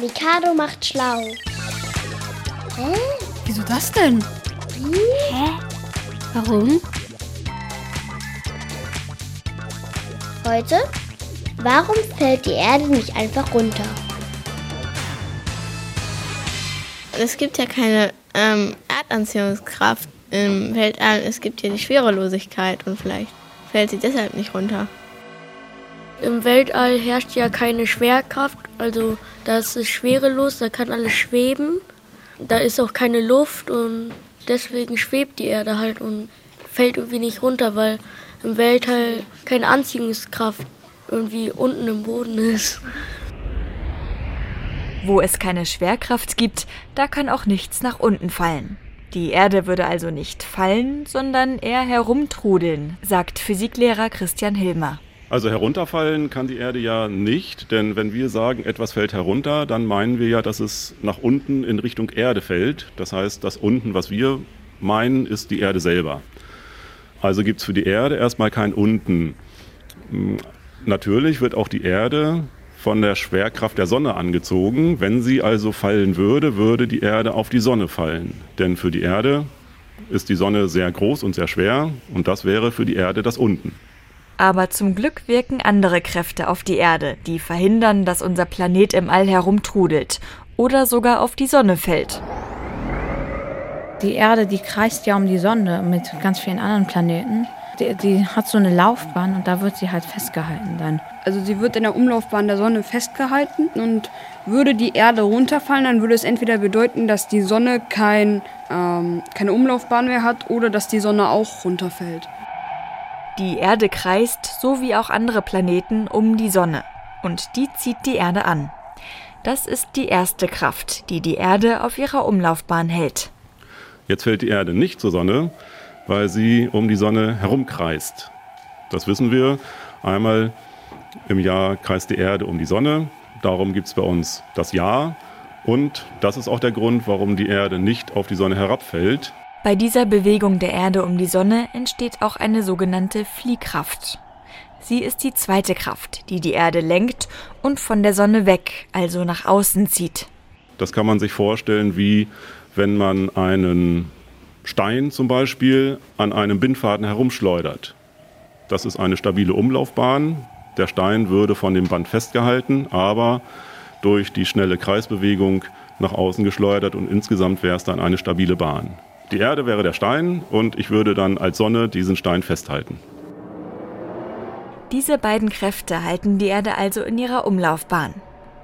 Mikado macht schlau. Hä? Wieso das denn? Hä? Warum? Heute? Warum fällt die Erde nicht einfach runter? Es gibt ja keine ähm, Erdanziehungskraft im Weltall. Es gibt ja die Schwerelosigkeit und vielleicht fällt sie deshalb nicht runter. Im Weltall herrscht ja keine Schwerkraft, also da ist es schwerelos, da kann alles schweben. Da ist auch keine Luft und deswegen schwebt die Erde halt und fällt irgendwie nicht runter, weil im Weltall keine Anziehungskraft irgendwie unten im Boden ist. Wo es keine Schwerkraft gibt, da kann auch nichts nach unten fallen. Die Erde würde also nicht fallen, sondern eher herumtrudeln, sagt Physiklehrer Christian Hilmer. Also herunterfallen kann die Erde ja nicht, denn wenn wir sagen, etwas fällt herunter, dann meinen wir ja, dass es nach unten in Richtung Erde fällt. Das heißt, das unten, was wir meinen, ist die Erde selber. Also gibt es für die Erde erstmal kein unten. Hm, natürlich wird auch die Erde von der Schwerkraft der Sonne angezogen. Wenn sie also fallen würde, würde die Erde auf die Sonne fallen. Denn für die Erde ist die Sonne sehr groß und sehr schwer und das wäre für die Erde das unten. Aber zum Glück wirken andere Kräfte auf die Erde, die verhindern, dass unser Planet im All herumtrudelt oder sogar auf die Sonne fällt. Die Erde, die kreist ja um die Sonne mit ganz vielen anderen Planeten. Die, die, hat so eine Laufbahn und da wird sie halt festgehalten dann. Also sie wird in der Umlaufbahn der Sonne festgehalten und würde die Erde runterfallen, dann würde es entweder bedeuten, dass die Sonne kein, ähm, keine Umlaufbahn mehr hat oder dass die Sonne auch runterfällt. Die Erde kreist, so wie auch andere Planeten, um die Sonne. Und die zieht die Erde an. Das ist die erste Kraft, die die Erde auf ihrer Umlaufbahn hält. Jetzt fällt die Erde nicht zur Sonne, weil sie um die Sonne herumkreist. Das wissen wir. Einmal im Jahr kreist die Erde um die Sonne. Darum gibt es bei uns das Jahr. Und das ist auch der Grund, warum die Erde nicht auf die Sonne herabfällt, bei dieser Bewegung der Erde um die Sonne entsteht auch eine sogenannte Fliehkraft. Sie ist die zweite Kraft, die die Erde lenkt und von der Sonne weg, also nach außen zieht. Das kann man sich vorstellen, wie wenn man einen Stein zum Beispiel an einem Bindfaden herumschleudert. Das ist eine stabile Umlaufbahn. Der Stein würde von dem Band festgehalten, aber durch die schnelle Kreisbewegung nach außen geschleudert und insgesamt wäre es dann eine stabile Bahn. Die Erde wäre der Stein und ich würde dann als Sonne diesen Stein festhalten. Diese beiden Kräfte halten die Erde also in ihrer Umlaufbahn.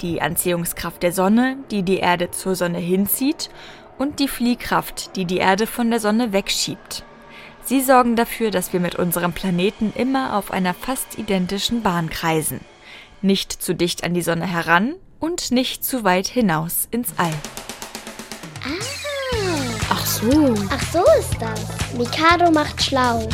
Die Anziehungskraft der Sonne, die die Erde zur Sonne hinzieht, und die Fliehkraft, die die Erde von der Sonne wegschiebt. Sie sorgen dafür, dass wir mit unserem Planeten immer auf einer fast identischen Bahn kreisen. Nicht zu dicht an die Sonne heran und nicht zu weit hinaus ins All. Ah. Ach so. Ist das. Mikado macht schlau.